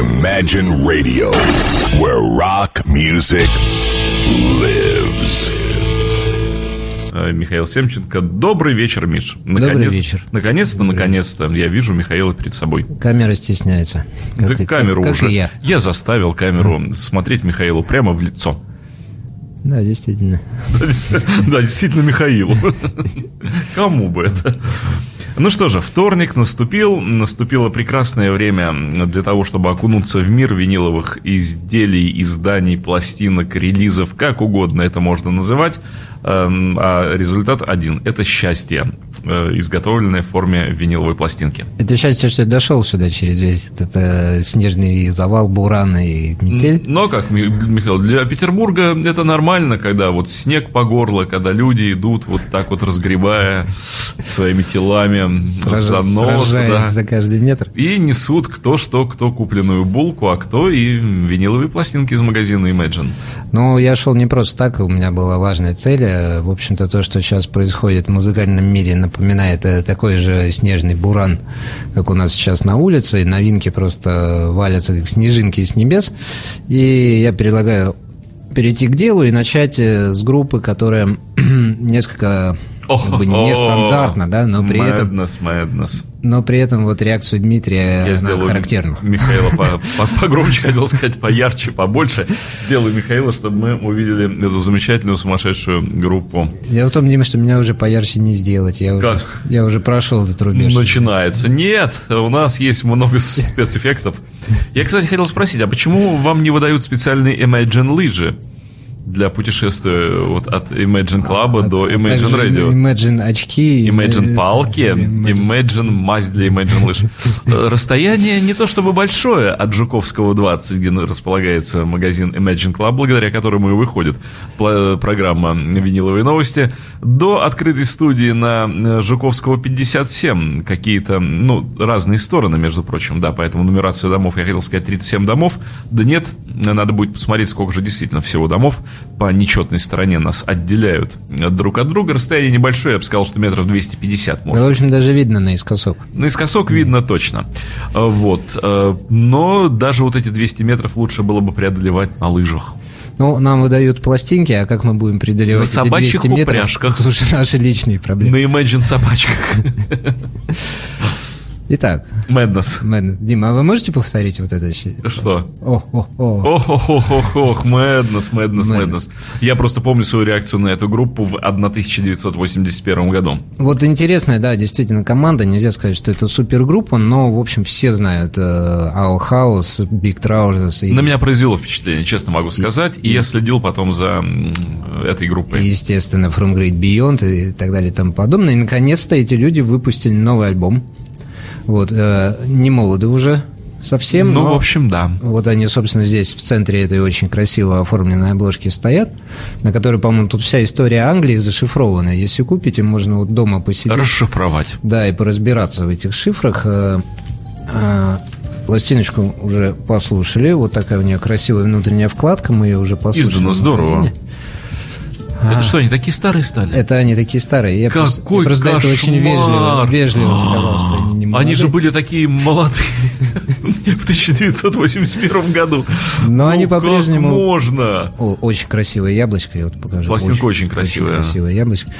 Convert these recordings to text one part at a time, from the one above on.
Imagine Radio, where rock music lives. Э, Михаил Семченко. Добрый вечер, Миш. Добрый вечер. Наконец-то, наконец-то я вижу Михаила перед собой. Камера стесняется. Да Как и- камеру как уже. и я. я заставил камеру смотреть Михаилу прямо в лицо. Да, действительно. Да, да, действительно, Михаилу. Кому бы это? Ну что же, вторник наступил. Наступило прекрасное время для того, чтобы окунуться в мир виниловых изделий, изданий, пластинок, релизов, как угодно это можно называть. Эм, А результат один – это счастье, э, изготовленное в форме виниловой пластинки. Это счастье, что я дошел сюда через весь этот э, снежный завал, буран и метель. Но как, Ми- Михаил, для Петербурга это нормально, когда вот снег по горло, когда люди идут вот так вот разгребая своими телами Сража- занос, сражаясь да. за каждый метр. И несут кто что, кто купленную булку, а кто и виниловые пластинки из магазина Imagine. Но я шел не просто так, у меня была важная цель. В общем-то, то, что сейчас происходит в музыкальном мире, напоминает э, такой же снежный буран, как у нас сейчас на улице. И новинки просто валятся, как снежинки с небес. И я предлагаю перейти к делу и начать э, с группы, которая несколько как бы нестандартно, да, но при этом, Madness, madness. но при этом вот реакцию Дмитрия Я сделаю характерна. Михаила по- по- погромче, хотел сказать, поярче, побольше. Сделаю Михаила, чтобы мы увидели эту замечательную сумасшедшую группу. Дело в том, Дима, что меня уже поярче не сделать. Я уже, Как? я уже прошел этот рубеж. Начинается. Нет, у нас есть много спецэффектов. Я, кстати, хотел спросить, а почему вам не выдают специальные Imagine лыжи для путешествия вот от Imagine Club до Imagine Radio? Imagine очки. Imagine палки, Imagine- Imagine мазь для Imagine лыж. Э, Расстояние не то чтобы большое от Жуковского 20, где располагается магазин Imagine Club, благодаря которому и выходит программа «Виниловые новости», до открытой студии на э, Жуковского 57. Какие-то, ну, разные стороны, между прочим, да, поэтому нумерация домов, я хотел сказать 37 домов, да нет, надо будет посмотреть, сколько же действительно всего домов по нечетной стороне нас отделяют друг от друга. Расстояние небольшое, я бы сказал, что метров 250 Да, может. в общем, даже видно наискосок. Наискосок видно точно. А, Вот. А, Но даже вот эти 200 метров лучше было бы преодолевать на лыжах. Ну, нам выдают пластинки, а как мы будем преодолевать На собачьих 200 метров? упряжках. Это уже наши личные проблемы. На Imagine собачках. Итак, Madness. Мэн, Дима, а вы можете повторить вот это? Что? Ох, ох, ох, ох, ох, Madness, Madness, Madness. Madness. Я просто помню свою реакцию на эту группу в 1981 году. Вот интересная, да, действительно, команда. Нельзя сказать, что это супергруппа, но, в общем, все знают э, Our House, Big Trousers. И, На меня произвело впечатление, честно могу сказать. И я следил потом за этой группой. и, естественно, From Great Beyond и так далее и тому подобное. И, наконец-то, эти люди выпустили новый альбом. Вот, э, не молоды уже совсем, Ну, но в общем, да. вот они, собственно, здесь в центре этой очень красиво оформленной обложки стоят, на которой, по-моему, тут вся история Англии зашифрована. Если купите, можно вот дома посидеть. Расшифровать. Да, и поразбираться в этих шифрах. Э, э, Пластиночку уже послушали. Вот такая у нее красивая внутренняя вкладка. Мы ее уже послушали. Издано здорово. Это что, они такие старые стали? Это они такие старые. Я просто, Какой я просто этого очень вежливо, вежливо сказал, что они не Они же молодые. были такие молодые в 1981 году. Но они Ну, по-прежнему- можно? О, очень красивое яблочко, я вот покажу. Пластинка очень красивая. Очень красивое яблочко.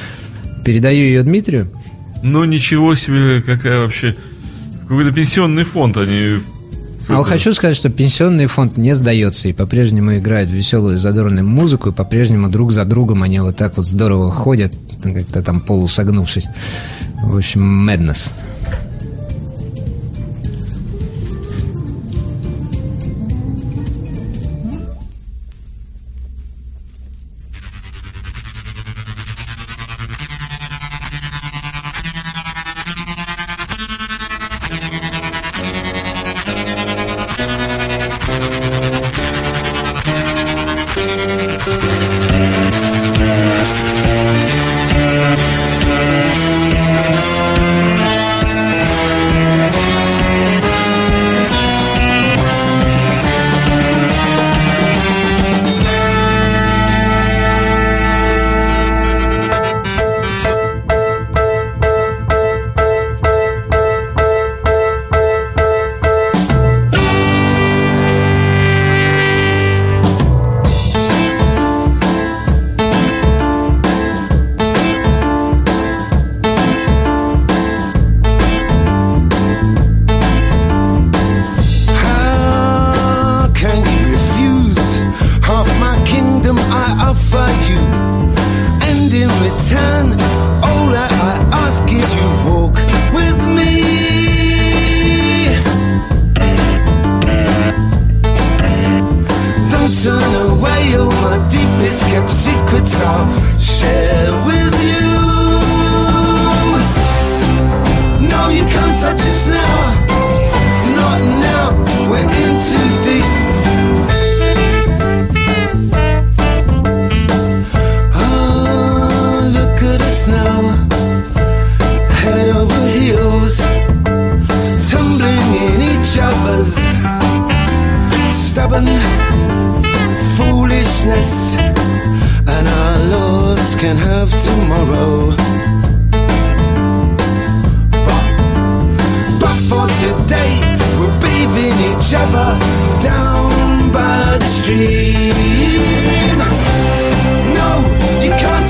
Передаю ее Дмитрию. Ну, ничего себе, какая вообще... Какой-то пенсионный фонд они... А вот хочу сказать, что пенсионный фонд не сдается и по-прежнему играет веселую задорную музыку, и по-прежнему друг за другом они вот так вот здорово ходят, как-то там полусогнувшись. В общем, madness.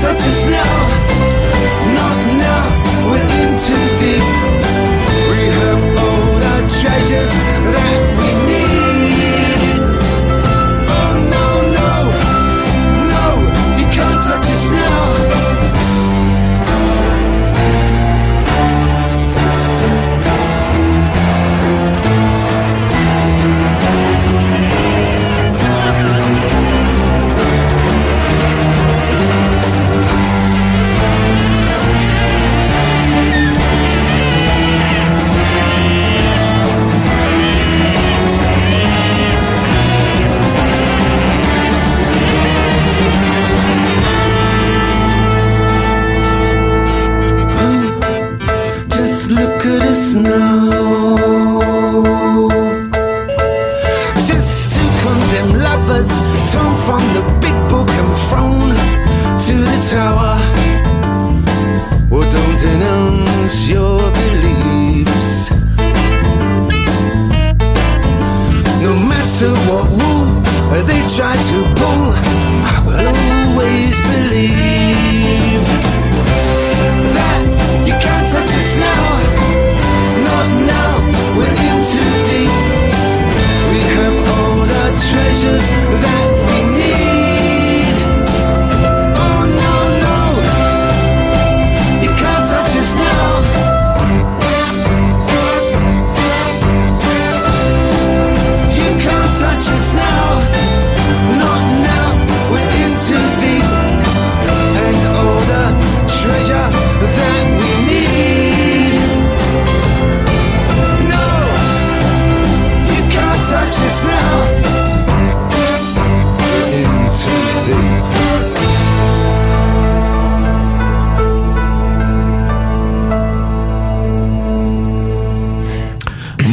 Touch us now. Not now, we're in too deep. We have all treasures that we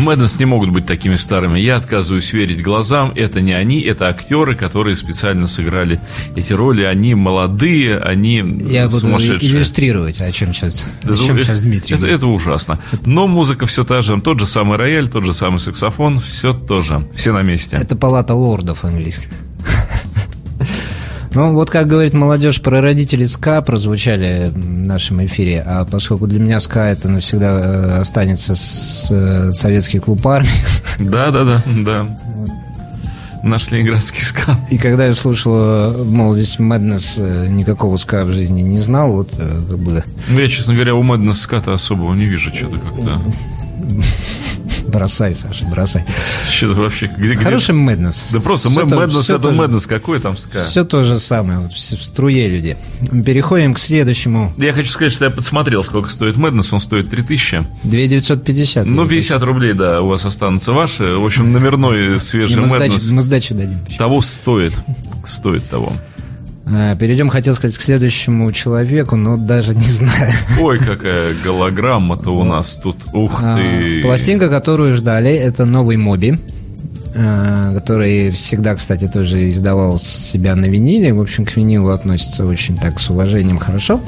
Мэднес не могут быть такими старыми. Я отказываюсь верить глазам. Это не они, это актеры, которые специально сыграли эти роли. Они молодые, они Я буду иллюстрировать, о чем сейчас, о Это- чем сейчас Дмитрий. Это, это ужасно. Но музыка все та же. Тот же самый рояль, тот же самый саксофон. Все то же. Все на месте. Это палата лордов английских. Ну, вот как говорит молодежь, про родителей СКА прозвучали в нашем эфире, а поскольку для меня СКА это навсегда э, останется с э, советский клуб армии, Да, да, да, да. Наш ленинградский скан. и когда я слушал э, молодость Мэднес, э, никакого СКА в жизни не знал, вот как бы Ну, я, честно говоря, у Мэднес ската особого не вижу. Что-то как-то... бросай, Саша, бросай. Что-то вообще... Где, где- Хороший Мэднес. Да просто то- Мэднес это то же- Мэднес. Какой там ска? Все то же самое, вот в струе люди. Переходим к следующему. Я хочу сказать, что я подсмотрел, сколько стоит Мэднес. Он стоит 3000. 2950. Ну, 50 рублей, да, у вас останутся ваши. В общем, номерной свежий Мэднес мы сдачу дадим. того стоит. Стоит того. А, Перейдем, хотел сказать, к следующему человеку, но даже не знаю. Ой, какая голограмма-то у нас тут. Ух А, ты. Пластинка, которую ждали, это новый Моби, а, который всегда, кстати, тоже издавал себя на виниле. В общем, к винилу относится очень так с уважением хорошо.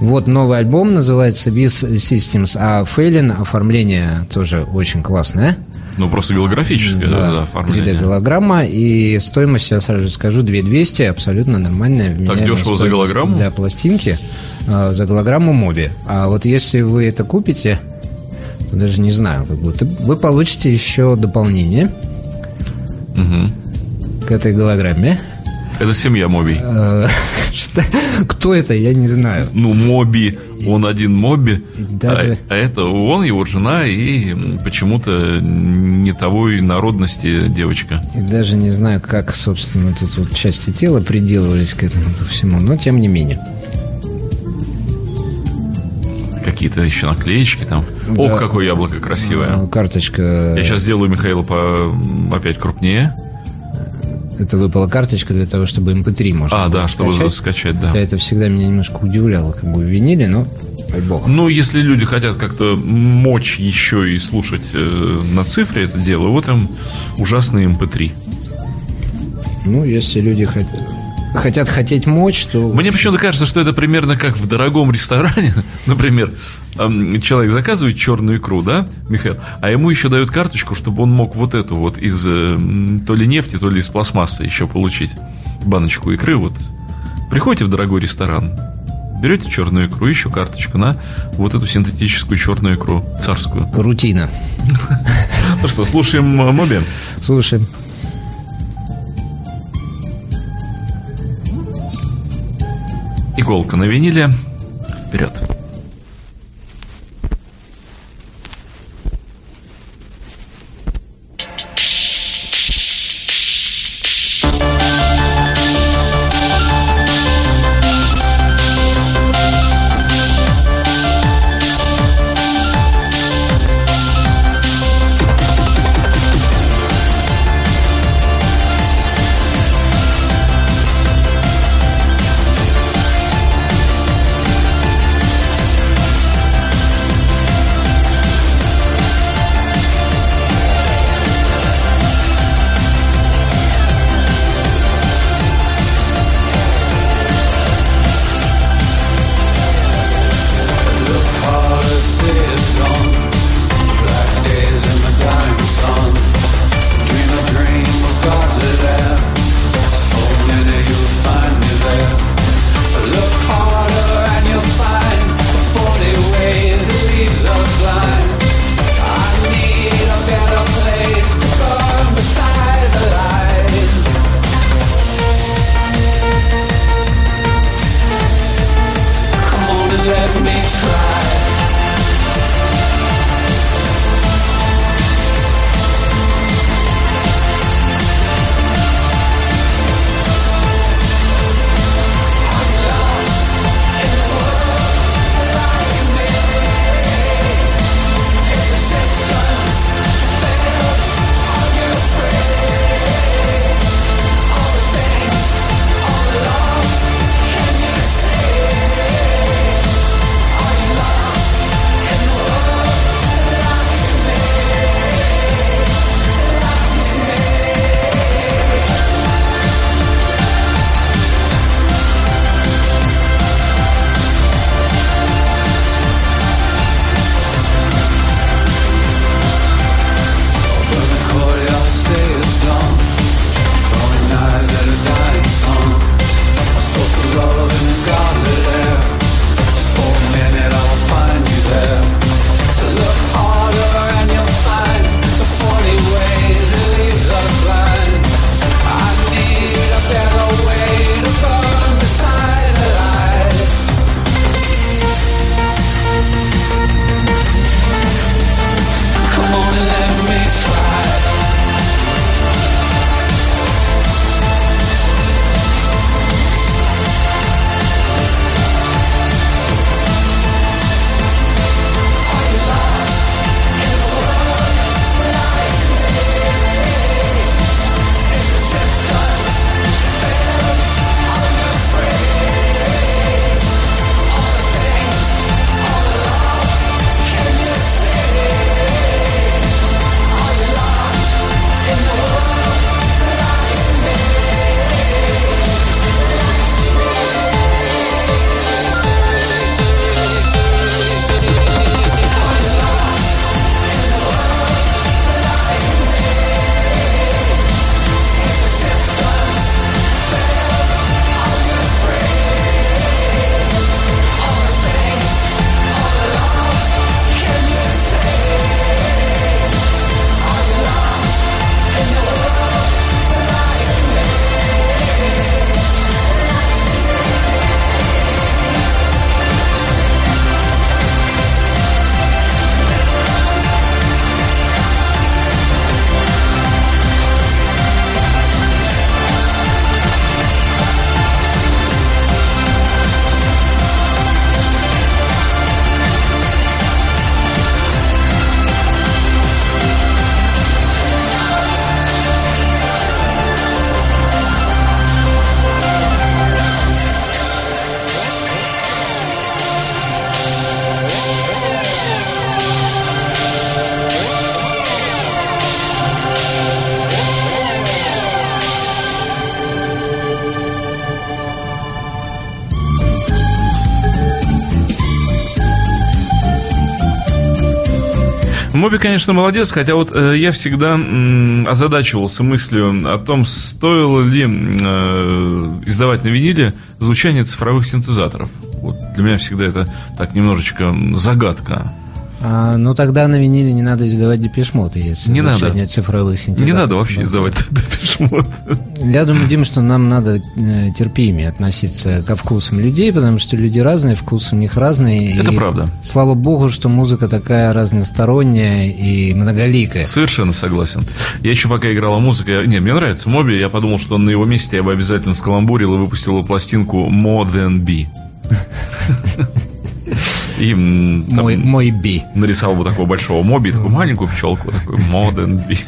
Вот новый альбом называется Biz Systems, а Фейлин оформление тоже очень классное. Ну, просто голографическое да, да, оформление. 3D-голограмма, и стоимость, я сразу же скажу, 2200, абсолютно нормальная. вменяемая дешево за голограмму? Для пластинки, а, за голограмму Моби. А вот если вы это купите, то даже не знаю, как будто вы получите еще дополнение Мгм. к этой голограмме. Это семья Моби. Э, что- Кто это, я не знаю. Ну, Моби, он один Моби, Даже- а, а это он, его жена и почему-то не того и народности девочка. И даже не знаю, как, собственно, тут вот части тела приделывались к этому ко всему, но тем не менее. Какие-то еще наклеечки там. Да. Ох, какое яблоко красивое. Э, Карточка... Я сейчас сделаю Михаила по, опять крупнее. Это выпала карточка для того, чтобы MP3 можно А, было да, чтобы скачать. скачать, да. Хотя это всегда меня немножко удивляло, как бы в виниле, но бог. Ну, если люди хотят как-то мочь еще и слушать э, на цифре это дело, вот им ужасный MP3. Ну, если люди хот- хотят хотеть мочь, то... Мне почему-то кажется, что это примерно как в дорогом ресторане. Например, эм, человек заказывает черную икру, да, Михаил, а ему еще дают карточку, чтобы он мог вот эту вот из э, м, то ли нефти, то ли из пластмассы еще получить баночку икры. Вот приходите в дорогой ресторан, берете черную икру, еще карточку на вот эту синтетическую черную икру, царскую. Рутина. Ну что, слушаем э, Моби? Слушай, Иголка на виниле. Вперед. Моби, конечно, молодец, хотя вот э, я всегда м, озадачивался мыслью о том, стоило ли э, издавать на виниле звучание цифровых синтезаторов. Вот для меня всегда это так немножечко загадка. А, ну тогда на виниле не надо издавать депешмот, если Не надо. звучание цифровых синтезаторов. Не надо вообще издавать депешмот. Я думаю, Дим, что нам надо э, терпимее относиться ко вкусам людей, потому что люди разные, вкусы у них разные. Это и правда. Слава богу, что музыка такая разносторонняя и многоликая. Совершенно согласен. Я еще пока играла музыка, не, мне нравится Моби, я подумал, что на его месте я бы обязательно скаламбурил и выпустил пластинку More Than B. И там Мой, мой би. нарисовал бы такого большого моби, такую маленькую пчелку, такой Modern Bee.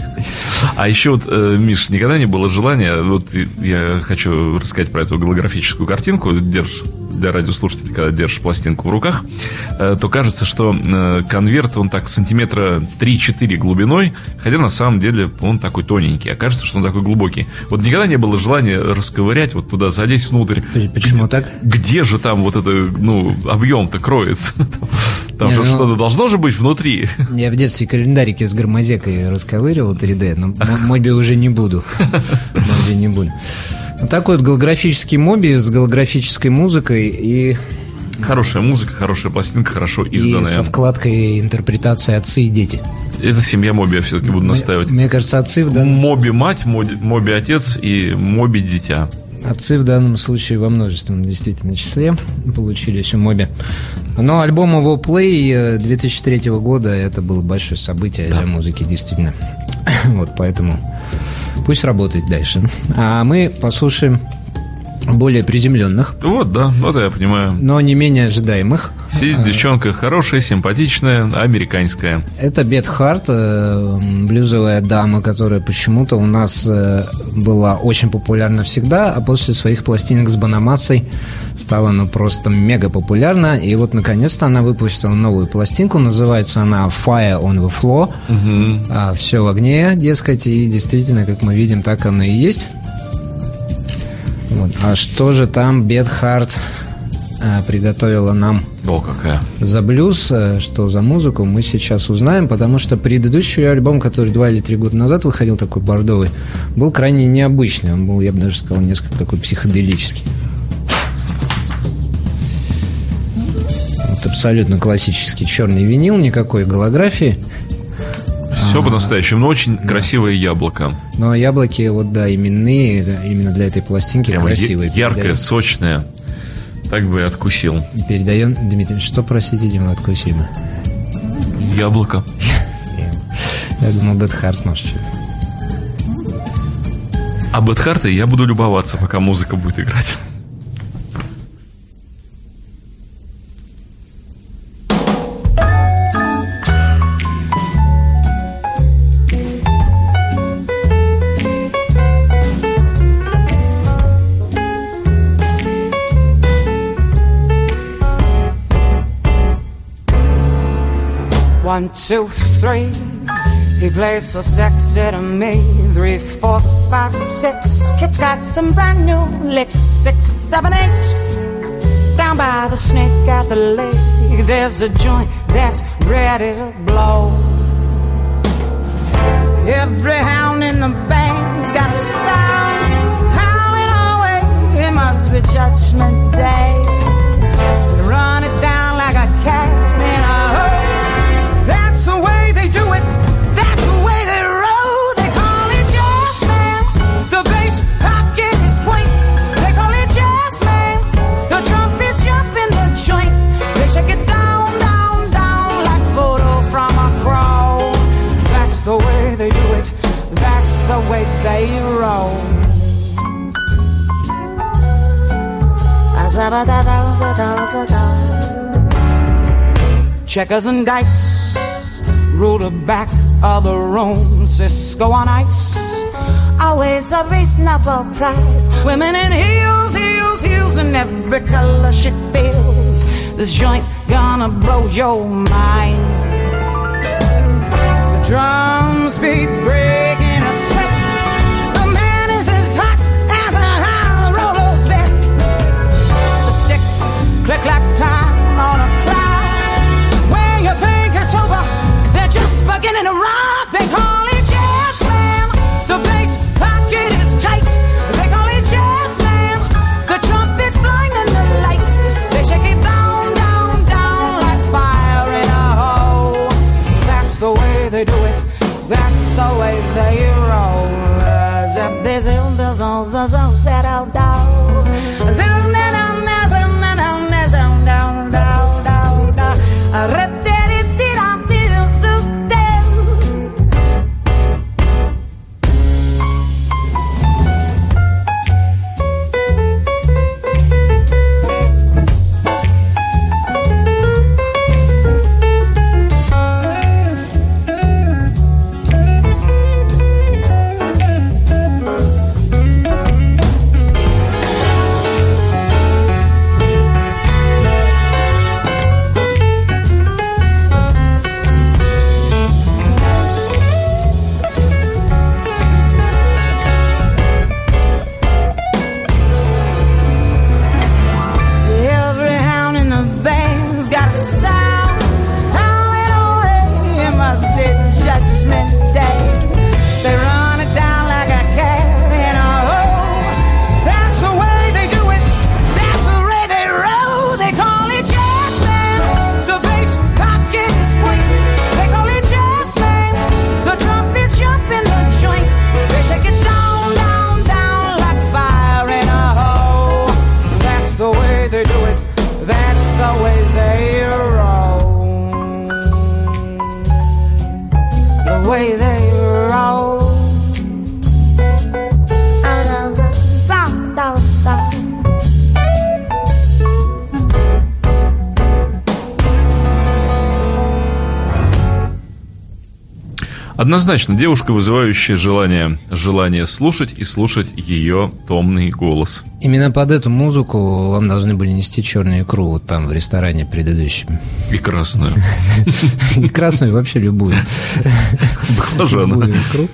А еще вот, э, Миш, никогда не было желания, вот я хочу рассказать про эту голографическую картинку, держишь для радиослушателей, когда держишь пластинку в руках, э, то кажется, что э, конверт, он так сантиметра 3-4 глубиной, хотя на самом деле он такой тоненький, а кажется, что он такой глубокий. Вот никогда не было желания расковырять вот туда, залезть внутрь. Почему так? Где же там вот это, ну, объем-то кроется? Там Не, же ну- что-то должно же быть внутри. Я в детстве календарики с гармозекой расковыривал 3D, но моби уже не буду. Моби не буду. Вот такой вот голографический моби с голографической музыкой и, Хорошая музыка, хорошая пластинка, хорошо и со изданная. вкладкой интерпретации отцы и дети. Это семья Моби, я все-таки буду настаивать. Мне кажется, отцы в данном Моби мать, Моби, Моби отец и Моби дитя. Отцы в данном случае во множественном действительно числе получились у Моби. Но альбом его Play э, 2003 года это было большое событие для музыки, действительно. Вот поэтому пусть работает дальше. А мы послушаем более приземленных, Вот, да, вот я понимаю. но не менее ожидаемых. Сидит девчонка хорошая, симпатичная, американская. Это Бет Харт, э, блюзовая дама, которая почему-то у нас э, была очень популярна всегда, а после своих пластинок с Банамассой стала ну просто мега популярна. И вот наконец-то она выпустила новую пластинку, называется она Fire on the Floor. все в огне, дескать, и действительно, как мы видим, так оно и есть. Вот. А что же там Бет Харт э, приготовила нам О, какая. за блюз, э, что за музыку, мы сейчас узнаем, потому что предыдущий альбом, который два или три года назад выходил, такой бордовый, был крайне необычный. Он был, я бы даже сказал, несколько такой психоделический. Вот абсолютно классический черный винил, никакой голографии. Все по-настоящему, но очень красивое яблоко. Но яблоки, вот да, именные, да, именно для этой пластинки Прямо красивые. яркое, сочное. Так бы и откусил. Передаем, Дмитрий, что, простите, Дима, откусили мы? Яблоко. Я думал, Бет Харт, может, что-то. А Бетхарта я буду любоваться, пока музыка будет играть. Two, three. He plays so sexy to me. Three, four, five, six. Kid's got some brand new licks. Six, seven, eight. Down by the snake at the lake, there's a joint that's ready to blow. Every hound in the band's got a sound howling away. It must be Judgment Day. Checkers and dice, rule the back of the room, Cisco on ice. Always a reasonable price. Women in heels, heels, heels, in every color she feels. This joint's gonna blow your mind. The drums beat breaking click clack time on a clock. When you think it's over, they're just beginning to rock. They call it jazz man. The bass pocket is tight. They call it jazz man. The trumpets blinding the lights. They shake it down, down, down like fire in a hole. That's the way they do it. That's the way they roll. Zip, zip, zip, zip, zip, zip, zip, zip, Однозначно, девушка, вызывающая желание, желание слушать и слушать ее томный голос. Именно под эту музыку вам должны были нести черную икру вот там в ресторане предыдущем. И красную. И красную, вообще любую. Баклажаны. Любую икру.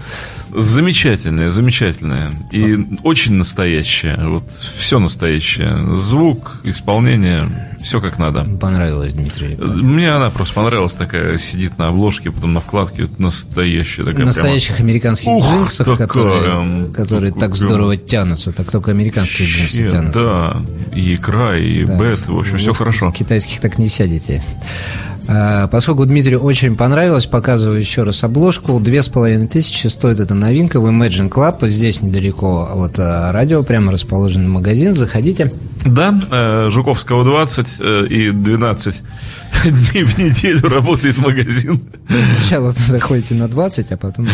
Замечательная, замечательная. И очень настоящая. Вот все настоящее. Звук, исполнение, все как надо. Понравилось, Дмитрий. Мне она просто понравилась такая, сидит на обложке, потом на вкладке, вот настоящая такая В настоящих американских Ух, джинсах, какая, которые, которые так здорово тянутся, так только американские джинсы прямо... тянутся. Да, и икра, и Да. бет, в общем, все Вы хорошо. Китайских так не сядете. А, Поскольку Дмитрию очень понравилось, показываю еще раз обложку. Две с половиной тысячи стоит эта новинка в Imagine Club. Здесь недалеко от а, радио, прямо расположен магазин. Заходите. Да, э, Жуковского 20 э, и 12 дней в неделю работает магазин. Сначала заходите на 20, а потом...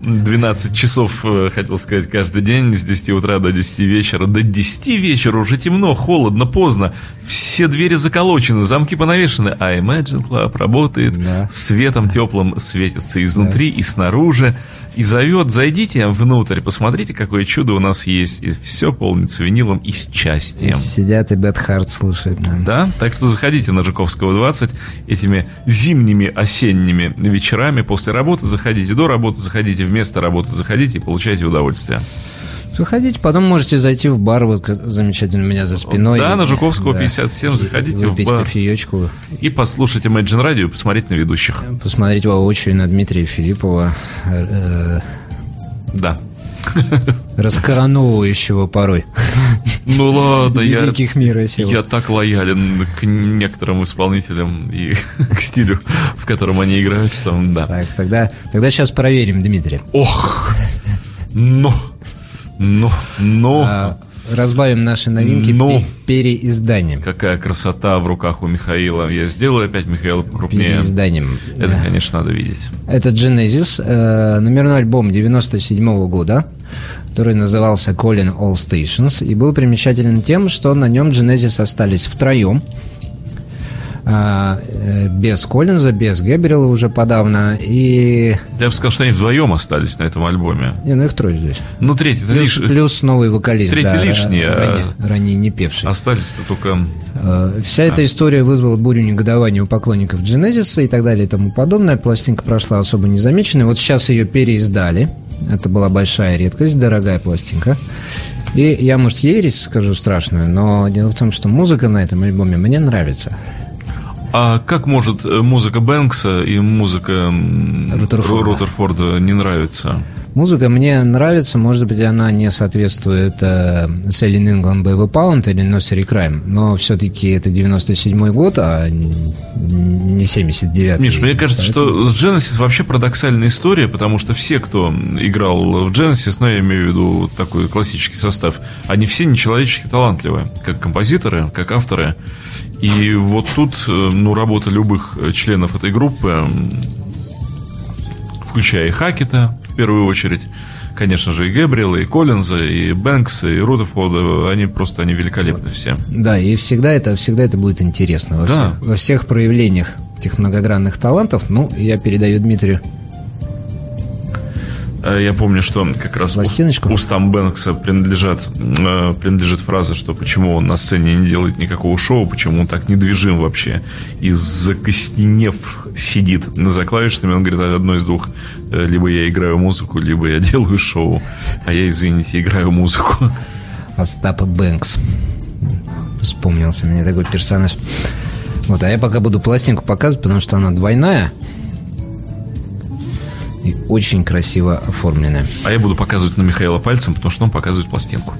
на 12 часов, э, хотел сказать, каждый день с 10 утра до 10 вечера. До 10 вечера уже темно, холодно, поздно. Все двери заколочены, замки понавешены, а Imagine Club работает, Да. светом теплым светится изнутри и снаружи. И зовет, зайдите внутрь, посмотрите, какое чудо у нас есть. И все полнится винилом и счастьем. Сидят и Бет Харт слушают. да. Да, так что заходите на Жуковского 20 этими зимними осенними вечерами после работы, заходите до работы, заходите вместо работы, заходите и получайте удовольствие. Заходите, потом можете зайти в бар, вот замечательно у меня за спиной. Да, на Жуковского Да. 57 И- заходите в выпить бар. кофеечку, И послушать Imagine Radio посмотреть на ведущих. посмотреть воочию на Дмитрия Филиппова, э, Да. раскороновывающего порой Ну ладно, я, мира сего. я так лоялен к некоторым исполнителям и к стилю, в котором они играют, что да. Так, тогда, тогда сейчас проверим, Дмитрий. Ох, ну, ну, ну. А, разбавим наши новинки Ну. пе- переизданием. Какая красота в руках у Михаила. Я сделаю опять Михаила покрупнее. Переизданием. Это, Да. конечно, надо видеть. Это Genesis, э, номерной альбом 97 года, который назывался Calling All Stations, и был примечателен тем, что на нем Genesis остались втроем, без Коллинза, без Гэбриэла уже подавно, и... Я бы сказал, что они вдвоем остались на этом альбоме. Не, ну их трое здесь. Ну, третий, Плюс, лишь... плюс новый вокалист. Третий да, лишний, а- Ранее, ранее не певший. Остались-то только... Э, Вся эта история вызвала бурю негодования у поклонников Genesis и так далее и тому подобное. Пластинка прошла особо незамеченной. Вот сейчас ее переиздали. Это была большая редкость, дорогая пластинка. И я, может, ересь скажу страшную, но дело в том, что музыка на этом альбоме мне нравится. А как может э, музыка Бэнкса и музыка м, Рутерфорда. Ру- Рутерфорда не нравиться? Музыка мне нравится, может быть, она не соответствует э, Selling England Baby Pound или Nursery Crime, но все-таки это 97 год, а не 79 Миш, мне кажется, Поэтому... что с Genesis вообще парадоксальная история, потому что все, кто играл в Genesis, ну, я имею в виду такой классический состав, они все нечеловечески талантливые, как композиторы, как авторы. И вот тут, э, ну, работа любых членов этой группы, включая и Хакета, в первую очередь, конечно же, и Гэбриэла, и Коллинза, и Бэнкса, и Рутофорда, они просто, они великолепны все. Да, и всегда это, всегда это будет интересно во, да. всех, во всех проявлениях этих многогранных талантов. Ну, я передаю Дмитрию Э, я помню, что как раз Пластиночку? устам Бэнкса принадлежат, э, принадлежит фраза, что почему он на сцене не делает никакого шоу, почему он так недвижим вообще и закостенев сидит за клавишами. Он говорит, одно из двух. Э, либо я играю музыку, либо я делаю шоу. А я, извините, играю музыку. Остап Бэнкс. Вспомнился мне такой персонаж. Вот, а я пока буду пластинку показывать, потому что она двойная очень красиво оформленная. А я буду показывать на Михаила пальцем, потому что он показывает пластинку.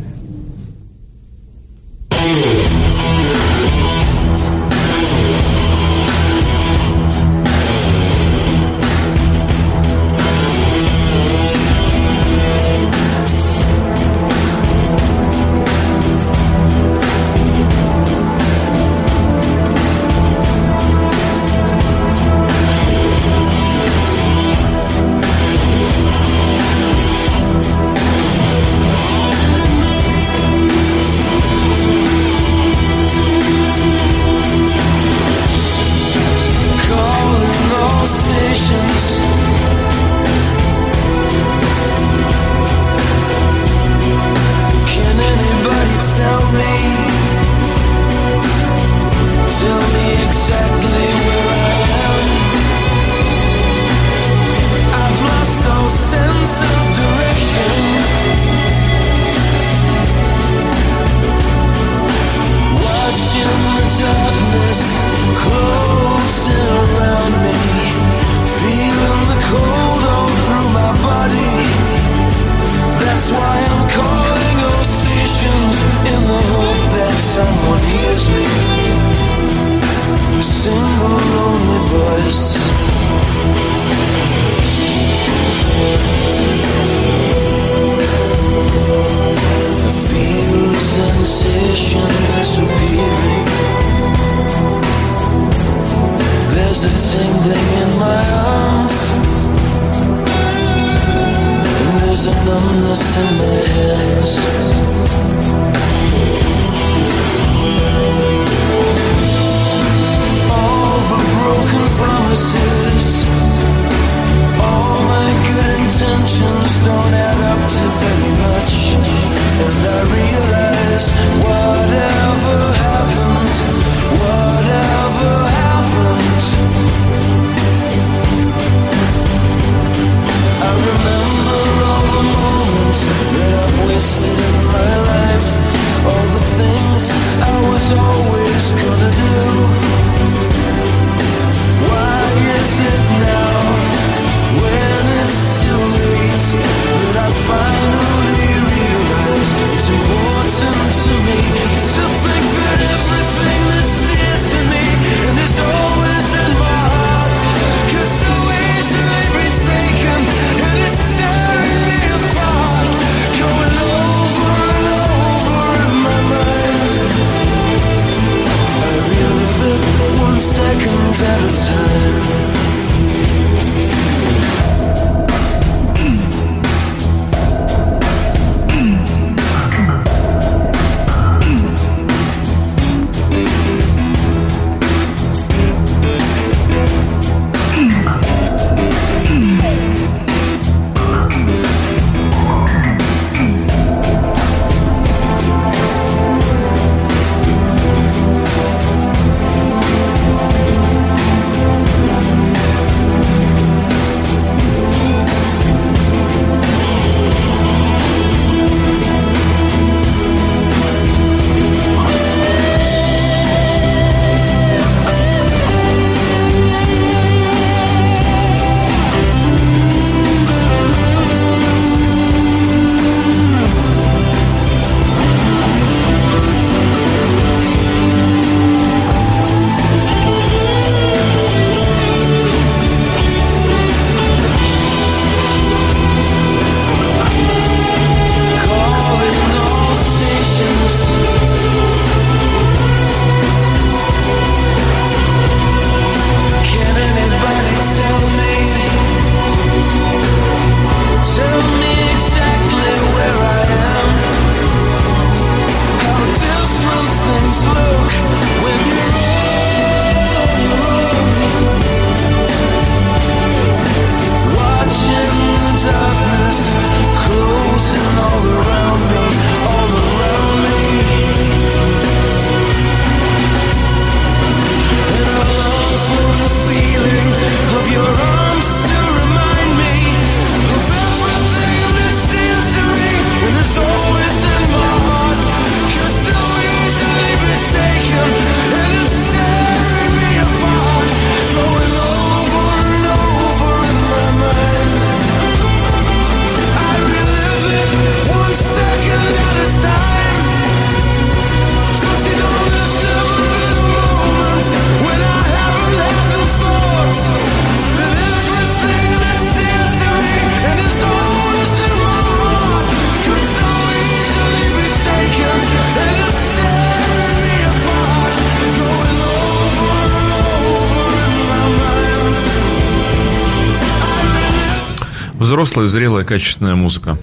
Взрослая, зрелая, качественная музыка.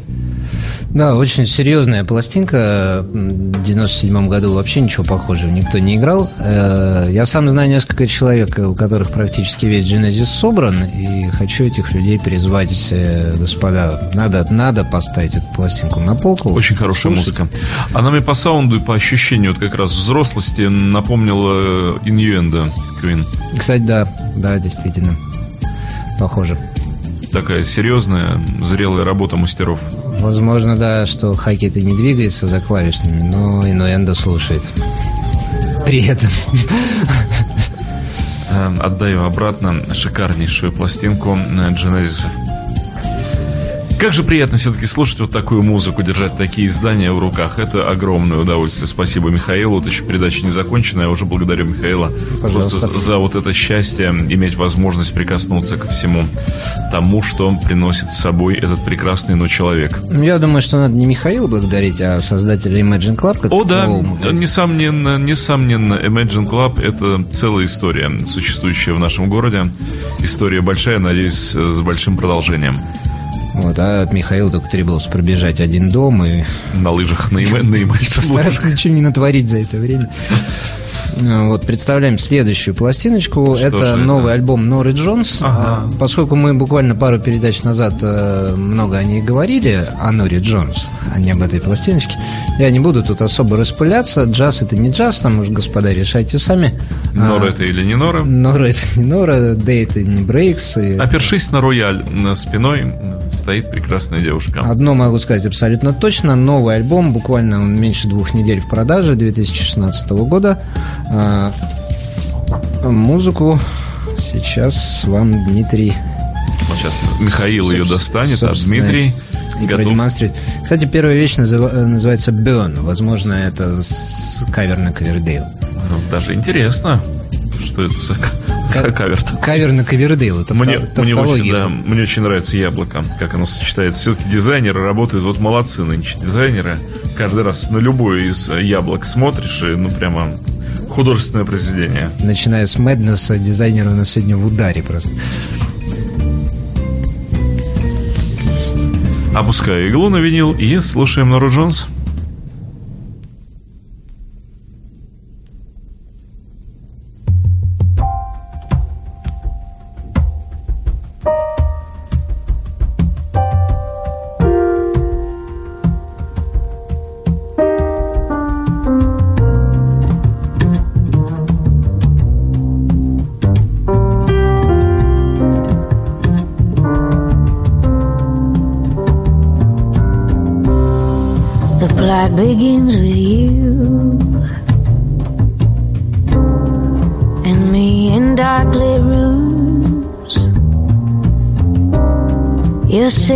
Да, очень серьезная пластинка. В 97 году вообще ничего похожего никто не играл. Э, Я сам знаю несколько человек, у которых практически весь Genesis собран, и хочу этих людей призвать, э, господа, надо, надо поставить эту пластинку на полку. Очень хорошая слушать. музыка. Она мне по саунду и по ощущению вот как раз взрослости напомнила Иньюэнда Квин. Кстати, да, да, действительно, похоже. Такая серьезная, зрелая работа мастеров. Возможно, да, что Хаки-то не двигается за клавишными, но Инуэнда слушает. При этом. Э, Отдаю обратно шикарнейшую пластинку э, Genesis. Как же приятно все-таки слушать вот такую музыку, держать такие издания в руках. Это огромное удовольствие. Спасибо Михаилу. Вот еще передача не закончена. Я уже благодарю Михаила Пожалуйста. просто за, вот это счастье, иметь возможность прикоснуться ко всему тому, что приносит с собой этот прекрасный, но человек. Я думаю, что надо не Михаила благодарить, а создателя Imagine Club. как О, да, несомненно, несомненно, Imagine Club – это целая история, существующая в нашем городе. История большая, надеюсь, с большим продолжением. Вот, а от Михаила только требовалось пробежать один дом и На лыжах на, Ямальских постараться ничего не натворить за это время. А, Вот, представляем следующую пластиночку. Что это же это? новый альбом Норы Джонс. Ага. А, Поскольку мы буквально пару передач назад э, много о ней говорили, о Норе Джонс, а не об этой пластиночке, я не буду тут особо распыляться. Джаз это не джаз, там уж, господа, решайте сами. Нора А, это или не Нора? Нора это не Нора, Дэй это не Брейкс. и- Опершись на рояль на спиной, стоит прекрасная девушка. Одно могу сказать абсолютно точно. Новый альбом, буквально он меньше двух недель в продаже, 2016 года. А, музыку сейчас вам Дмитрий Вот сейчас Михаил ее достанет, а Дмитрий и готов. продемонстрирует. Кстати, первая вещь э, называется Burn. Возможно, это с кавер на Кавердейл. Ну, Даже интересно, что это за, кавер Кавер на Кавердейл. Это Мне, мне, очень, да, мне очень нравится яблоко, как оно сочетается. Все-таки дизайнеры работают, вот молодцы нынче дизайнеры. Каждый раз на любое из яблок смотришь, и ну прямо художественное произведение. Начиная с Мэднесса, дизайнер у нас сегодня в ударе просто. Опускаю иглу на винил и слушаем Нору Джонс. The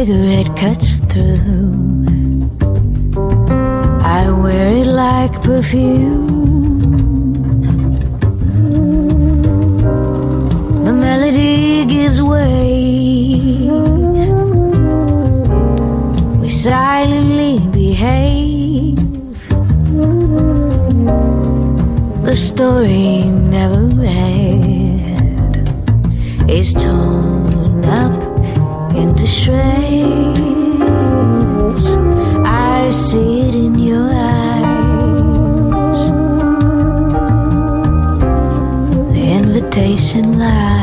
cigarette cuts through. I wear it like perfume. The melody gives way. We silently behave. The story never read is up into shreds. I see it in your eyes. The invitation lies,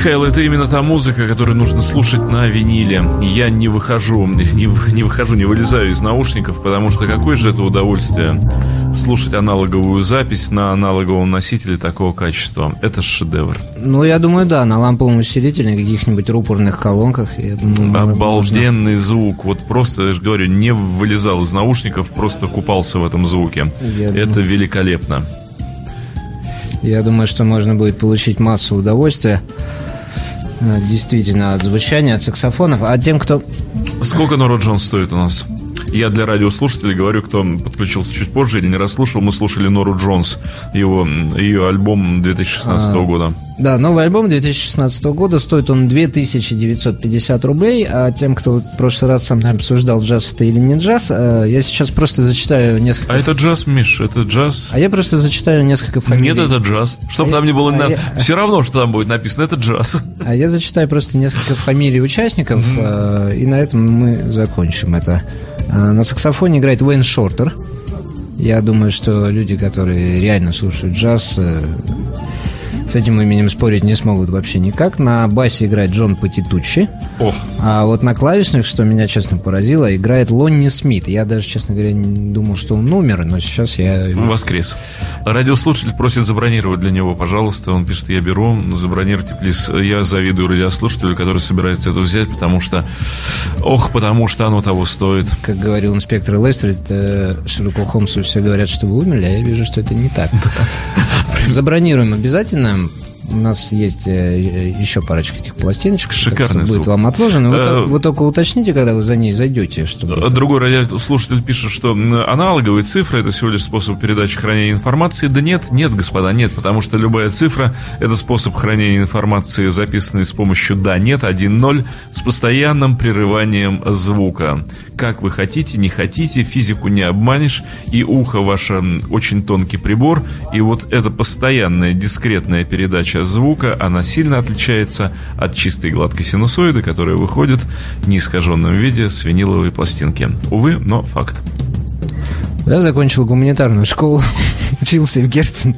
Михаил, это именно та музыка, которую нужно слушать на виниле. Я не выхожу, не, не выхожу, не вылезаю из наушников, потому что какое же это удовольствие слушать аналоговую запись на аналоговом носителе такого качества. Это шедевр. Ну, я думаю, да, на ламповом усилителе, на каких-нибудь рупорных колонках. Я думаю, можно- Обалденный звук. Вот просто, я же говорю, не вылезал из наушников, просто купался в этом звуке. Я это думаю. великолепно. Я думаю, что можно будет получить массу удовольствия действительно от звучания, от саксофонов. А тем, кто... Сколько Нора Джонс стоит у нас? Я для радиослушателей говорю, кто подключился чуть позже или не расслушал, мы слушали Нору Джонс, его, ее альбом 2016 А. года. Да, новый альбом 2016 года, стоит он 2950 рублей, а тем, кто в прошлый раз со мной обсуждал, джаз это или не джаз, э, я сейчас просто зачитаю несколько... А это джаз, Миш, это джаз. А я просто зачитаю несколько фамилий. Нет, это джаз. Чтобы А там я- не было... а на- я- Все равно, что там будет написано, это джаз. А я зачитаю просто несколько фамилий участников, э, и на этом мы закончим это. Э, На саксофоне играет Уэйн Шортер. Я думаю, что люди, которые реально слушают джаз, э, с этим именем спорить не смогут вообще никак. На басе играет Джон Патитуччи. О, А вот на клавишных, что меня, честно, поразило, играет Лонни Смит. Я даже, честно говоря, не думал, что он умер, но сейчас я... воскрес. Радиослушатель просит забронировать для него, пожалуйста. Он пишет, я беру, забронируйте, плиз. Я завидую радиослушателю, который собирается это взять, потому что... Ох, потому что оно того стоит. Как говорил инспектор Лестер, это Шерлоку Холмсу все говорят, что вы умерли, а я вижу, что это не так. Забронируем обязательно. У нас есть э, еще парочка этих пластиночек. Шикарный звук. будет вам отложено. Вы, Э, то- вы только уточните, когда вы за ней зайдете, чтобы... Другой радиослушатель пишет, что аналоговые цифры это всего лишь способ передачи хранения информации. Да нет, нет, господа, нет, потому что любая цифра это способ хранения информации, записанный с помощью да, нет, 1-0, с постоянным прерыванием звука. Как вы хотите, не хотите, физику не обманешь, и ухо ваше очень тонкий прибор, и вот эта постоянная дискретная передача звука, она сильно отличается от чистой гладкой синусоиды, которая выходит в неискаженном виде с виниловой пластинки. Увы, но факт. Я закончил гуманитарную школу, учился в Герцен,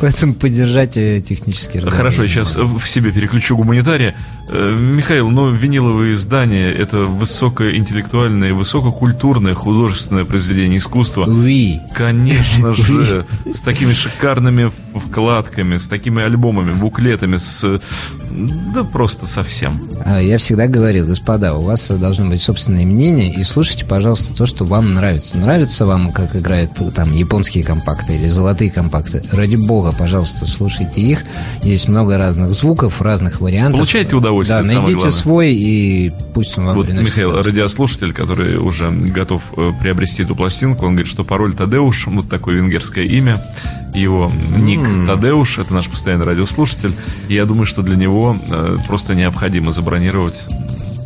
поэтому поддержать э, технические разговоры Хорошо, я сейчас в себе переключу гуманитария. Э, Михаил, ну, виниловые издания – это высокоинтеллектуальное, высококультурное художественное произведение искусства. Луи. Конечно же, с такими шикарными вкладками, с такими альбомами, буклетами, с... Да просто совсем. А, Я всегда говорил, господа, у вас должно быть собственное мнение, и слушайте, пожалуйста, то, что вам нравится. Нравится вам, как играют там японские компакты или золотые компакты? Ради бога, пожалуйста, слушайте их. Есть много разных звуков, разных вариантов. Получайте удовольствие, Да, найдите свой, и пусть он вам Вот Михаил, удовольствие. радиослушатель, который уже готов э, приобрести эту пластинку, он говорит, что пароль Тадеуш, вот такое венгерское имя, его ник Тадеуш, это наш постоянный радиослушатель, и я думаю, что для него э, просто необходимо забронировать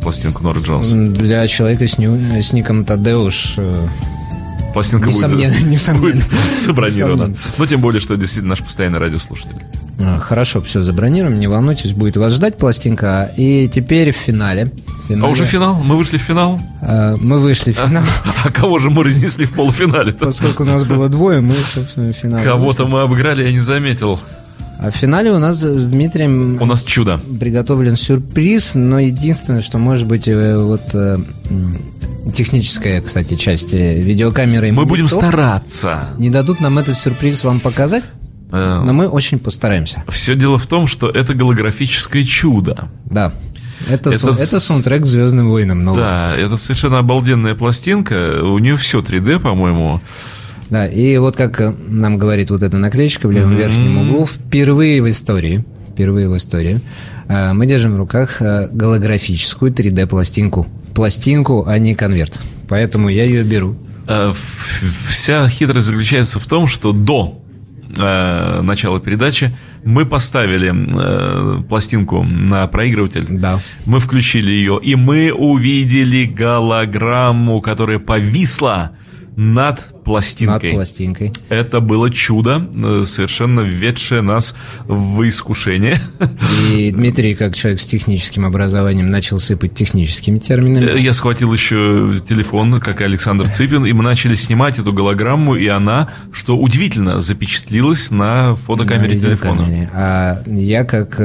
пластинку Норы Джонс? Для человека с, ню- с ником Тадеуш э, Пластинка Несомненно, будет, несомненно. будет забронирована. Несомненно. Но тем более, что действительно наш постоянный радиослушатель. А, Хорошо, все забронируем, не волнуйтесь, будет вас ждать пластинка. И теперь в финале. В А финале, уже финал? Мы вышли в финал? Мы вышли в финал. А кого же мы разнесли в полуфинале? Поскольку у нас было двое, мы, собственно, в финале. Кого-то мы обыграли, я не заметил. А в финале у нас с Дмитрием У нас чудо. приготовлен сюрприз, но единственное, что может быть э, вот э, техническая, кстати, часть э, видеокамеры. и Мы будем стараться. Не дадут нам этот сюрприз вам показать, но мы очень постараемся. Все дело в том, что это голографическое чудо. Да. Это, Это сау- с- это саундтрек Звездным войнам. новый. Да, это совершенно обалденная пластинка. У нее все 3D, по-моему. Да, и вот как э, нам говорит вот эта наклеечка в левом верхнем углу, впервые в истории, впервые в истории, э, мы держим в руках э, голографическую 3D-пластинку. Пластинку, а не конверт. Поэтому я ее беру. Вся хитрость заключается в том, что до начала передачи мы поставили э, пластинку на проигрыватель. Да. Мы включили ее, и мы увидели голограмму, которая повисла над Над пластинкой. пластинкой. Это было чудо, э, совершенно введшее нас в искушение. И Дмитрий, как человек с техническим образованием, начал сыпать техническими терминами. Я схватил еще телефон, как и Александр Цыпин, и мы начали снимать эту голограмму, и она, что удивительно, запечатлилась на фотокамере на телефона. А я как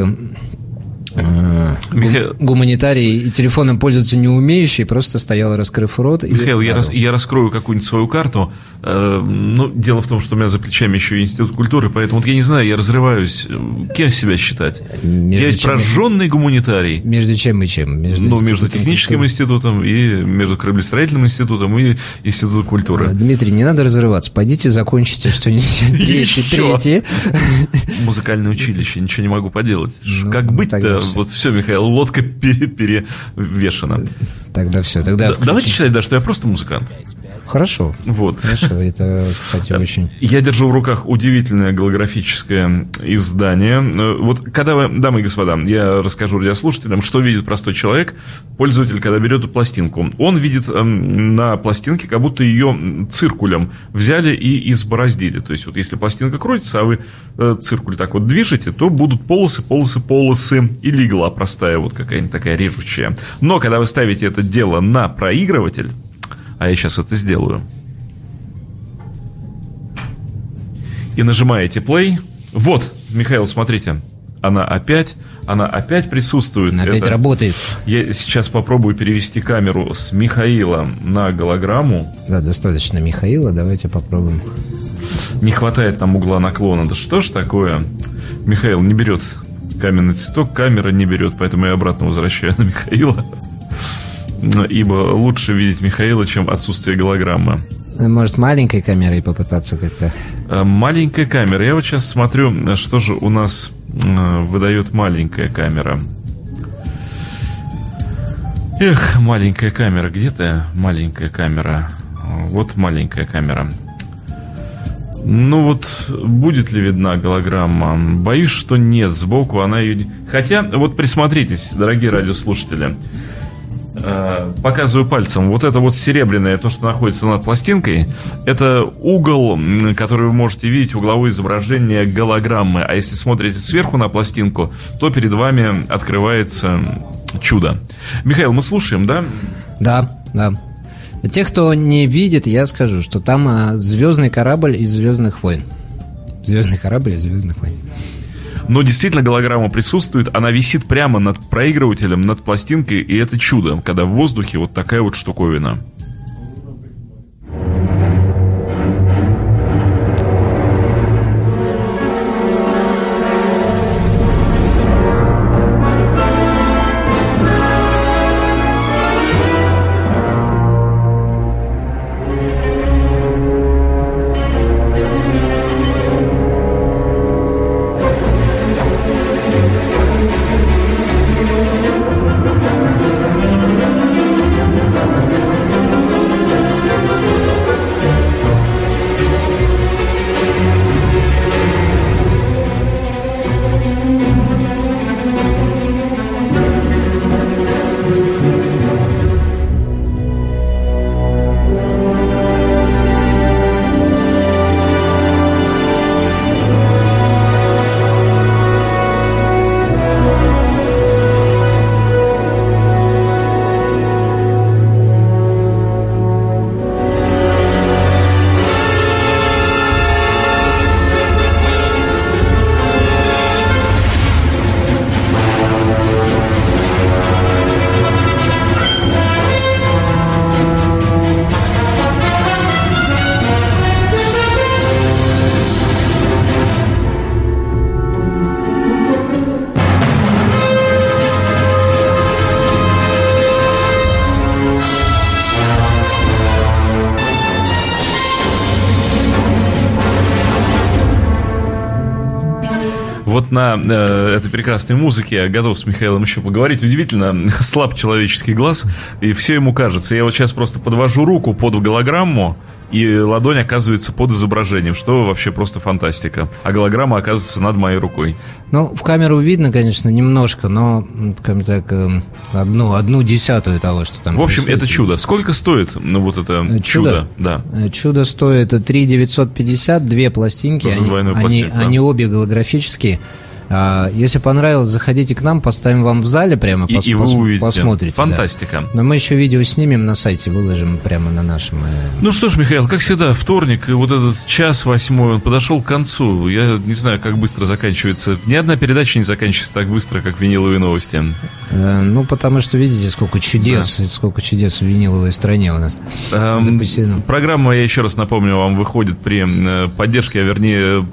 Михаил- гум- гуманитарий и телефоном пользоваться не умеющий, просто стоял, раскрыв рот. Михаил, я, рас- я раскрою какую-нибудь свою карту. Э, ну, дело в том, что у меня за плечами еще и Институт культуры, поэтому вот я не знаю, я разрываюсь. Э, Кем себя считать? Между я чем- прожженный гуманитарий. Между чем и чем? Между ну, между техническим культуры. институтом и между кораблестроительным институтом и Институтом А, культуры. Дмитрий, не надо разрываться. Пойдите, закончите что-нибудь. Третье. Музыкальное училище, ничего не могу поделать. Ну, как ну, быть-то? Вот все, Михаил, лодка пере- перевешена. Тогда все. Тогда Да, давайте считать, да, что я просто музыкант. Хорошо. Вот. Хорошо, это, кстати, очень... Я держу в руках удивительное голографическое издание. Э, Вот когда вы, дамы и господа, я расскажу радиослушателям, что видит простой человек, пользователь, когда берет эту пластинку. Он видит эм, на пластинке, как будто ее циркулем взяли и избороздили. То есть вот если пластинка крутится, а вы э, циркуль так вот движете, то будут полосы, полосы, полосы или игла простая, вот какая-нибудь такая режущая. Но когда вы ставите это дело на проигрыватель, а я сейчас это сделаю, и нажимаете play. Вот, Михаил, смотрите, она опять, она опять присутствует. Она опять Это- работает. Я сейчас попробую перевести камеру с Михаила на голограмму. Да, достаточно Михаила. Давайте попробуем. Не хватает там угла наклона. Да что ж такое? Михаил не берет каменный цветок, камера не берет, поэтому я обратно возвращаю на Михаила. Ибо лучше видеть Михаила, чем отсутствие голограммы. Может, маленькой камерой попытаться как-то... Э, Маленькая камера. Я вот сейчас смотрю, что же у нас э, выдает маленькая камера. Эх, маленькая камера. Где ты, маленькая камера? Вот маленькая камера. Ну вот, будет ли видна голограмма? Боюсь, что нет. Сбоку она ее... Хотя, вот присмотритесь, дорогие радиослушатели. Э, Показываю пальцем. Вот это вот серебряное, то, что находится над пластинкой, это угол, который вы можете видеть, угловое изображение голограммы. А если смотрите сверху на пластинку, то перед вами открывается чудо. Михаил, мы слушаем, да? Да, да. Для тех, кто не видит, я скажу, что там а, звездный корабль из Звездных войн. Звездный корабль из Звездных войн. Но действительно голограмма присутствует, она висит прямо над проигрывателем, над пластинкой, и это чудо, когда в воздухе вот такая вот штуковина. Вот на э, этой прекрасной музыке я готов с Михаилом еще поговорить. Удивительно, слаб человеческий глаз, и все ему кажется. Я вот сейчас просто подвожу руку под голограмму, и ладонь оказывается под изображением, что вообще просто фантастика. А голограмма оказывается над моей рукой. Ну, в камеру видно, конечно, немножко, но, скажем так, э, одну, одну десятую того, что там В общем, происходит. это чудо. Сколько стоит ну, вот это Э, чудо? чудо? Да. Э, Чудо стоит 3 950, две пластинки, За они, двойную они- пластинку, да. они обе голографические. А, Если понравилось, заходите к нам, поставим вам в зале прямо, И, пос- и вы пос- увидите. посмотрите. да. Фантастика. Но мы еще видео снимем на сайте, выложим прямо на нашем... э, Ну что ж, Михаил, как всегда, вторник, и вот этот час восьмой, он подошел к концу. Я не знаю, как быстро заканчивается. Ни одна передача не заканчивается так быстро, как виниловые новости. э, Ну, потому что видите, сколько чудес, сколько чудес в виниловой стране у нас Эм, запасено. Программа, я еще раз напомню вам, выходит при э, поддержке, а вернее,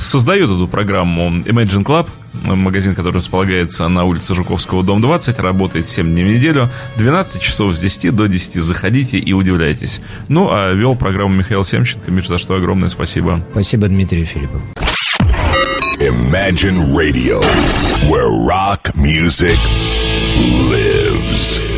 создает эту программу Imagine Club, э, магазин, который располагается на улице Жуковского, дом 20, работает 7 дней в неделю, 12 часов с 10 до 10. Заходите и удивляйтесь. Ну, а вел программу Михаил Семченко, Миш, за что огромное спасибо. Спасибо, Дмитрий Филиппов. Imagine Radio, where rock music lives.